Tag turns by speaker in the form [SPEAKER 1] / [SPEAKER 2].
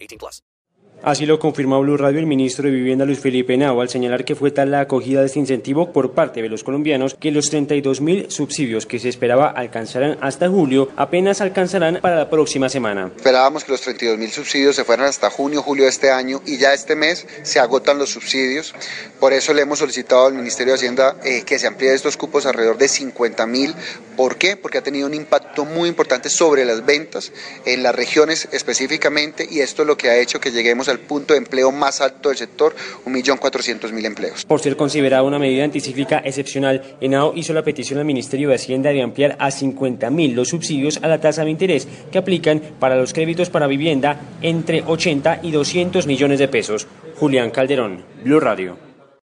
[SPEAKER 1] 18 plus. Así lo confirmó Blue Radio el ministro de Vivienda Luis Felipe Nao al señalar que fue tal la acogida de este incentivo por parte de los colombianos que los 32 mil subsidios que se esperaba alcanzarán hasta julio apenas alcanzarán para la próxima semana.
[SPEAKER 2] Esperábamos que los 32 mil subsidios se fueran hasta junio, julio de este año y ya este mes se agotan los subsidios. Por eso le hemos solicitado al Ministerio de Hacienda eh, que se amplíe estos cupos alrededor de 50 mil. ¿Por qué? Porque ha tenido un impacto muy importante sobre las ventas en las regiones específicamente y esto es lo que ha hecho que lleguemos al punto de empleo más alto del sector, 1.400.000 empleos.
[SPEAKER 1] Por ser considerada una medida anticíclica excepcional, ENAO hizo la petición al Ministerio de Hacienda de ampliar a 50.000 los subsidios a la tasa de interés que aplican para los créditos para vivienda entre 80 y 200 millones de pesos. Julián Calderón, Blue Radio.